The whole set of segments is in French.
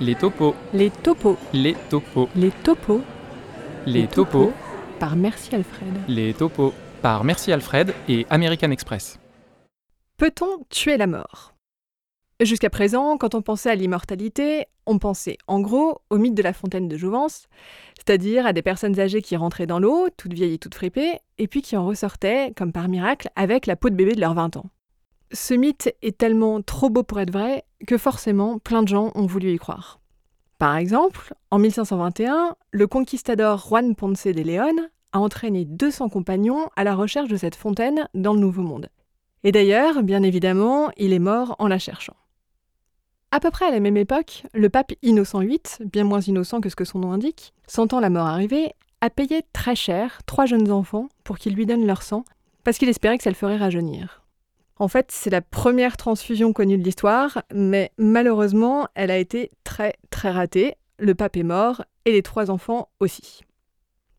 Les topos. Les topos. Les topos. Les topos. Les topos. Par Merci Alfred. Les topos. Par Merci Alfred et American Express. Peut-on tuer la mort? Jusqu'à présent, quand on pensait à l'immortalité, on pensait en gros au mythe de la fontaine de Jouvence, c'est-à-dire à des personnes âgées qui rentraient dans l'eau, toutes vieilles et toutes fripées, et puis qui en ressortaient, comme par miracle, avec la peau de bébé de leurs 20 ans. Ce mythe est tellement trop beau pour être vrai que forcément plein de gens ont voulu y croire. Par exemple, en 1521, le conquistador Juan Ponce de León a entraîné 200 compagnons à la recherche de cette fontaine dans le Nouveau Monde. Et d'ailleurs, bien évidemment, il est mort en la cherchant. À peu près à la même époque, le pape Innocent VIII, bien moins innocent que ce que son nom indique, sentant la mort arriver, a payé très cher trois jeunes enfants pour qu'ils lui donnent leur sang, parce qu'il espérait que ça le ferait rajeunir. En fait, c'est la première transfusion connue de l'histoire, mais malheureusement, elle a été très très ratée. Le pape est mort et les trois enfants aussi.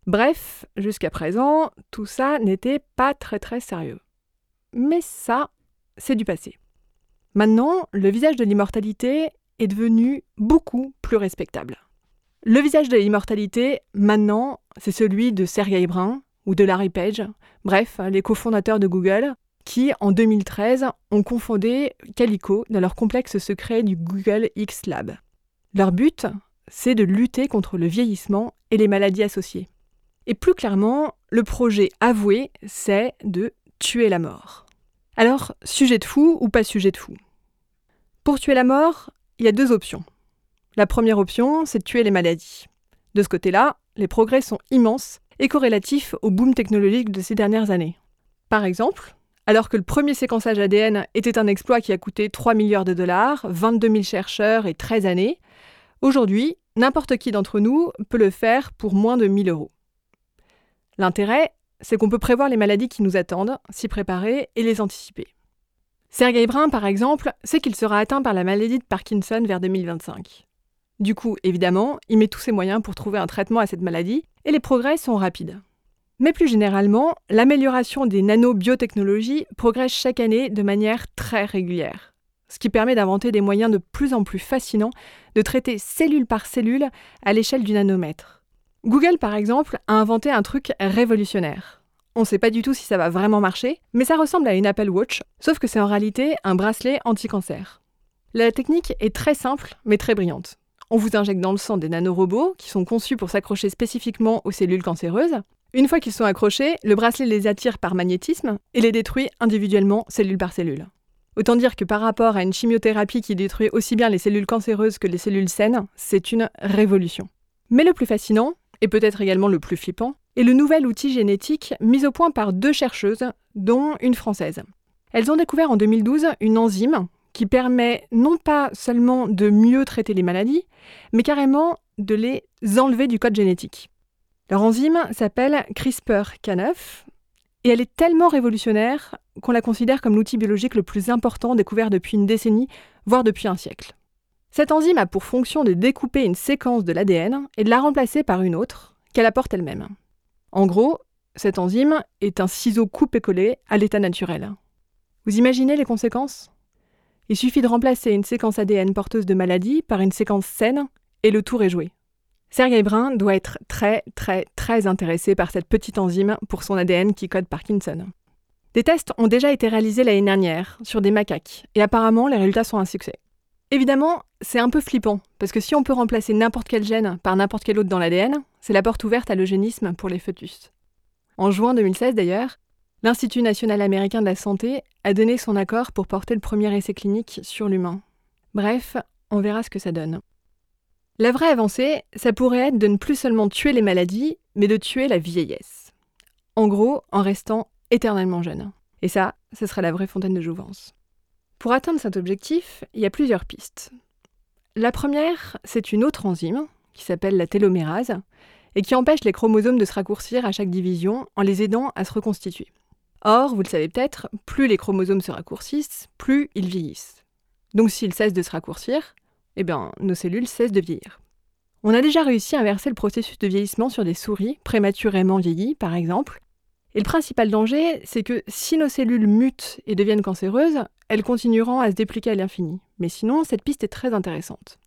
Bref, jusqu'à présent, tout ça n'était pas très très sérieux. Mais ça, c'est du passé. Maintenant, le visage de l'immortalité est devenu beaucoup plus respectable. Le visage de l'immortalité, maintenant, c'est celui de Sergey Brin ou de Larry Page, bref, les cofondateurs de Google, qui, en 2013, ont confondé Calico dans leur complexe secret du Google X Lab. Leur but, c'est de lutter contre le vieillissement et les maladies associées. Et plus clairement, le projet avoué, c'est de tuer la mort. Alors, sujet de fou ou pas sujet de fou? Pour tuer la mort, il y a deux options. La première option, c'est de tuer les maladies. De ce côté-là, les progrès sont immenses et corrélatifs au boom technologique de ces dernières années. Par exemple, alors que le premier séquençage ADN était un exploit qui a coûté 3 milliards de dollars, 22 000 chercheurs et 13 années, aujourd'hui, n'importe qui d'entre nous peut le faire pour moins de 1000 euros. L'intérêt, c'est qu'on peut prévoir les maladies qui nous attendent, s'y préparer et les anticiper. Sergey Brin, par exemple, sait qu'il sera atteint par la maladie de Parkinson vers 2025. Du coup, évidemment, il met tous ses moyens pour trouver un traitement à cette maladie, et les progrès sont rapides. Mais plus généralement, l'amélioration des nanobiotechnologies progresse chaque année de manière très régulière, ce qui permet d'inventer des moyens de plus en plus fascinants de traiter cellule par cellule à l'échelle du nanomètre. Google, par exemple, a inventé un truc révolutionnaire. On ne sait pas du tout si ça va vraiment marcher, mais ça ressemble à une Apple Watch, sauf que c'est en réalité un bracelet anti-cancer. La technique est très simple, mais très brillante. On vous injecte dans le sang des nanorobots qui sont conçus pour s'accrocher spécifiquement aux cellules cancéreuses, une fois qu'ils sont accrochés, le bracelet les attire par magnétisme et les détruit individuellement, cellule par cellule. Autant dire que par rapport à une chimiothérapie qui détruit aussi bien les cellules cancéreuses que les cellules saines, c'est une révolution. Mais le plus fascinant, et peut-être également le plus flippant, est le nouvel outil génétique mis au point par deux chercheuses, dont une française. Elles ont découvert en 2012 une enzyme qui permet non pas seulement de mieux traiter les maladies, mais carrément de les enlever du code génétique. Leur enzyme s'appelle CRISPR-Cas9 et elle est tellement révolutionnaire qu'on la considère comme l'outil biologique le plus important découvert depuis une décennie, voire depuis un siècle. Cette enzyme a pour fonction de découper une séquence de l'ADN et de la remplacer par une autre, qu'elle apporte elle-même. En gros, cette enzyme est un ciseau coupe-collé à l'état naturel. Vous imaginez les conséquences? Il suffit de remplacer une séquence ADN porteuse de maladie par une séquence saine et le tour est joué. Sergey Brin doit être très très très intéressé par cette petite enzyme pour son ADN qui code Parkinson. Des tests ont déjà été réalisés l'année dernière sur des macaques et apparemment les résultats sont un succès. Évidemment, c'est un peu flippant parce que si on peut remplacer n'importe quel gène par n'importe quel autre dans l'ADN, c'est la porte ouverte à l'eugénisme pour les fœtus. En juin 2016 d'ailleurs, l'Institut national américain de la santé a donné son accord pour porter le premier essai clinique sur l'humain. Bref, on verra ce que ça donne. La vraie avancée, ça pourrait être de ne plus seulement tuer les maladies, mais de tuer la vieillesse. En gros, en restant éternellement jeune. Et ça, ce serait la vraie fontaine de jouvence. Pour atteindre cet objectif, il y a plusieurs pistes. La première, c'est une autre enzyme, qui s'appelle la télomérase, et qui empêche les chromosomes de se raccourcir à chaque division en les aidant à se reconstituer. Or, vous le savez peut-être, plus les chromosomes se raccourcissent, plus ils vieillissent. Donc s'ils cessent de se raccourcir, eh bien, nos cellules cessent de vieillir. On a déjà réussi à inverser le processus de vieillissement sur des souris prématurément vieillies, par exemple. Et le principal danger, c'est que si nos cellules mutent et deviennent cancéreuses, elles continueront à se dépliquer à l'infini. Mais sinon, cette piste est très intéressante.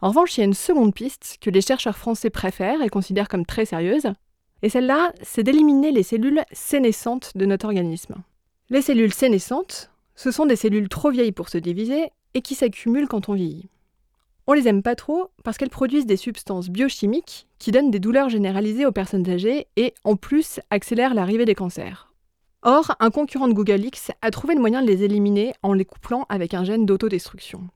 En revanche, il y a une seconde piste que les chercheurs français préfèrent et considèrent comme très sérieuse, et celle-là, c'est d'éliminer les cellules sénescentes de notre organisme. Les cellules sénescentes, ce sont des cellules trop vieilles pour se diviser et qui s'accumulent quand on vieillit. On les aime pas trop parce qu'elles produisent des substances biochimiques qui donnent des douleurs généralisées aux personnes âgées et, en plus, accélèrent l'arrivée des cancers. Or, un concurrent de Google X a trouvé le moyen de les éliminer en les couplant avec un gène d'autodestruction.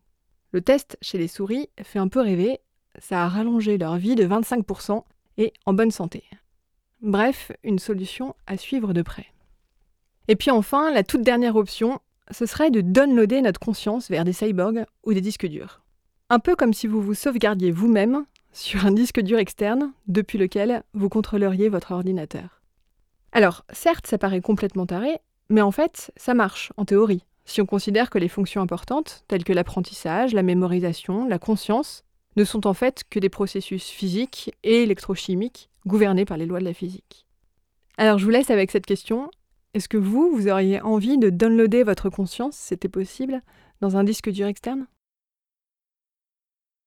Le test chez les souris fait un peu rêver, ça a rallongé leur vie de 25% et en bonne santé. Bref, une solution à suivre de près. Et puis enfin, la toute dernière option, ce serait de downloader notre conscience vers des cyborgs ou des disques durs. Un peu comme si vous vous sauvegardiez vous-même sur un disque dur externe depuis lequel vous contrôleriez votre ordinateur. Alors, certes, ça paraît complètement taré, mais en fait, ça marche, en théorie, si on considère que les fonctions importantes, telles que l'apprentissage, la mémorisation, la conscience, ne sont en fait que des processus physiques et électrochimiques gouvernés par les lois de la physique. Alors je vous laisse avec cette question. Est-ce que vous, vous auriez envie de downloader votre conscience, si c'était possible, dans un disque dur externe?